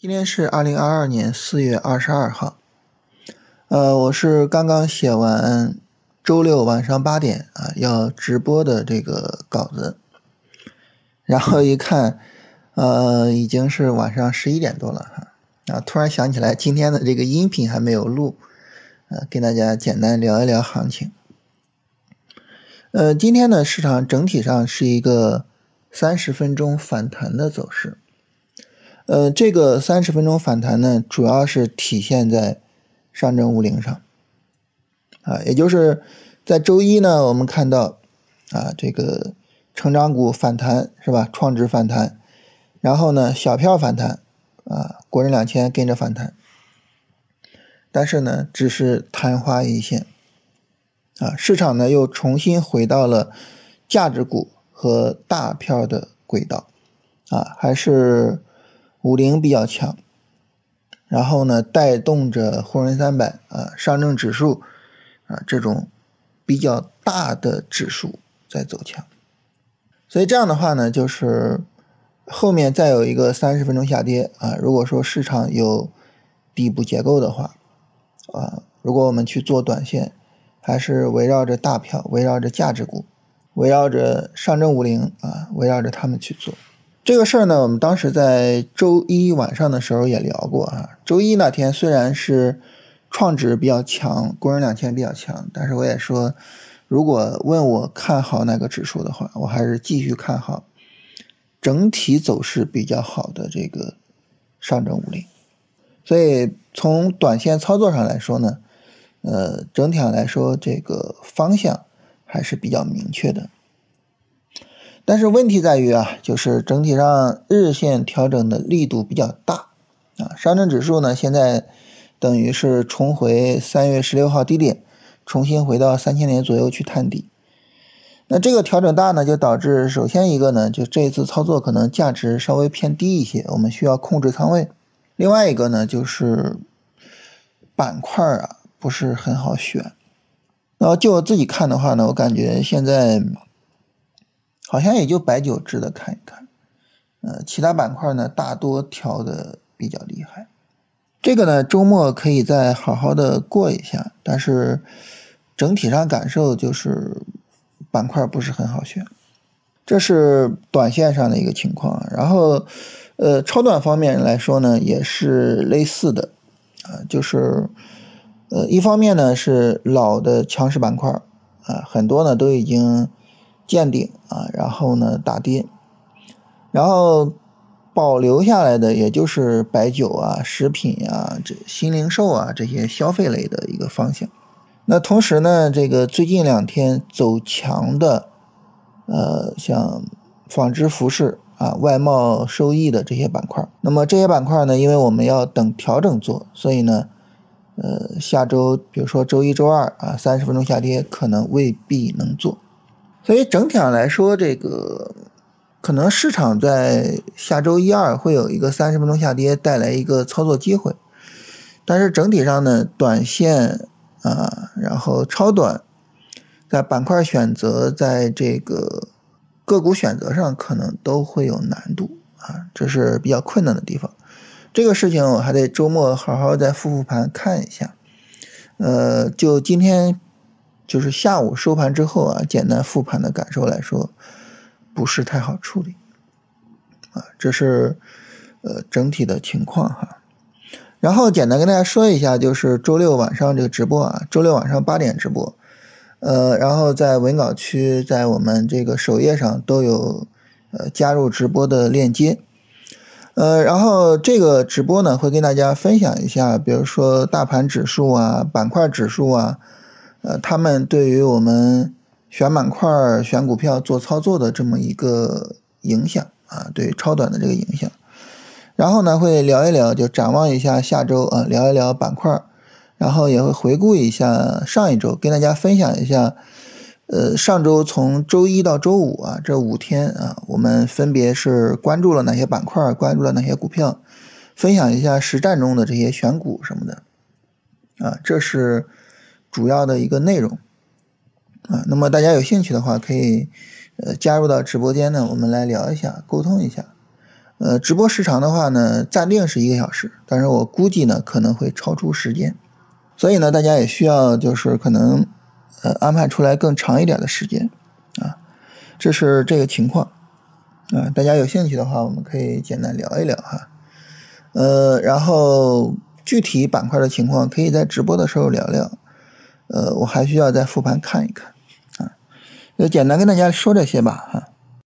今天是二零二二年四月二十二号，呃，我是刚刚写完周六晚上八点啊要直播的这个稿子，然后一看，呃，已经是晚上十一点多了哈，啊，突然想起来今天的这个音频还没有录，呃，跟大家简单聊一聊行情。呃，今天呢，市场整体上是一个三十分钟反弹的走势。呃，这个三十分钟反弹呢，主要是体现在上证五零上，啊，也就是在周一呢，我们看到啊，这个成长股反弹是吧？创指反弹，然后呢，小票反弹，啊，国证两千跟着反弹，但是呢，只是昙花一现，啊，市场呢又重新回到了价值股和大票的轨道，啊，还是。五零比较强，然后呢，带动着沪深三百啊、上证指数啊这种比较大的指数在走强，所以这样的话呢，就是后面再有一个三十分钟下跌啊，如果说市场有底部结构的话啊，如果我们去做短线，还是围绕着大票、围绕着价值股、围绕着上证五零啊，围绕着他们去做。这个事儿呢，我们当时在周一晚上的时候也聊过啊。周一那天虽然是创指比较强，国证两千比较强，但是我也说，如果问我看好哪个指数的话，我还是继续看好整体走势比较好的这个上证五零。所以从短线操作上来说呢，呃，整体上来说这个方向还是比较明确的。但是问题在于啊，就是整体上日线调整的力度比较大啊。上证指数呢，现在等于是重回三月十六号低点，重新回到三千点左右去探底。那这个调整大呢，就导致首先一个呢，就这一次操作可能价值稍微偏低一些，我们需要控制仓位。另外一个呢，就是板块啊不是很好选。然后就我自己看的话呢，我感觉现在。好像也就白酒值得看一看，呃，其他板块呢大多调的比较厉害。这个呢周末可以再好好的过一下，但是整体上感受就是板块不是很好选，这是短线上的一个情况。然后，呃，超短方面来说呢也是类似的，啊，就是呃一方面呢是老的强势板块啊，很多呢都已经。见顶啊，然后呢打跌，然后保留下来的也就是白酒啊、食品啊、这新零售啊这些消费类的一个方向。那同时呢，这个最近两天走强的，呃，像纺织服饰啊、外贸收益的这些板块，那么这些板块呢，因为我们要等调整做，所以呢，呃，下周比如说周一周二啊，三十分钟下跌可能未必能做。所以整体上来说，这个可能市场在下周一二会有一个三十分钟下跌，带来一个操作机会。但是整体上呢，短线啊，然后超短，在板块选择，在这个个股选择上，可能都会有难度啊，这是比较困难的地方。这个事情我还得周末好好再复复盘看一下。呃，就今天。就是下午收盘之后啊，简单复盘的感受来说，不是太好处理，啊，这是呃整体的情况哈。然后简单跟大家说一下，就是周六晚上这个直播啊，周六晚上八点直播，呃，然后在文稿区，在我们这个首页上都有呃加入直播的链接，呃，然后这个直播呢会跟大家分享一下，比如说大盘指数啊，板块指数啊。呃，他们对于我们选板块、选股票做操作的这么一个影响啊，对超短的这个影响。然后呢，会聊一聊，就展望一下下周啊，聊一聊板块，然后也会回顾一下上一周，跟大家分享一下，呃，上周从周一到周五啊，这五天啊，我们分别是关注了哪些板块，关注了哪些股票，分享一下实战中的这些选股什么的，啊，这是。主要的一个内容。啊，那么大家有兴趣的话，可以呃加入到直播间呢，我们来聊一下，沟通一下。呃，直播时长的话呢，暂定是一个小时，但是我估计呢可能会超出时间，所以呢，大家也需要就是可能呃安排出来更长一点的时间啊，这是这个情况。啊，大家有兴趣的话，我们可以简单聊一聊哈，呃，然后具体板块的情况可以在直播的时候聊聊，呃，我还需要再复盘看一看啊，就简单跟大家说这些吧哈。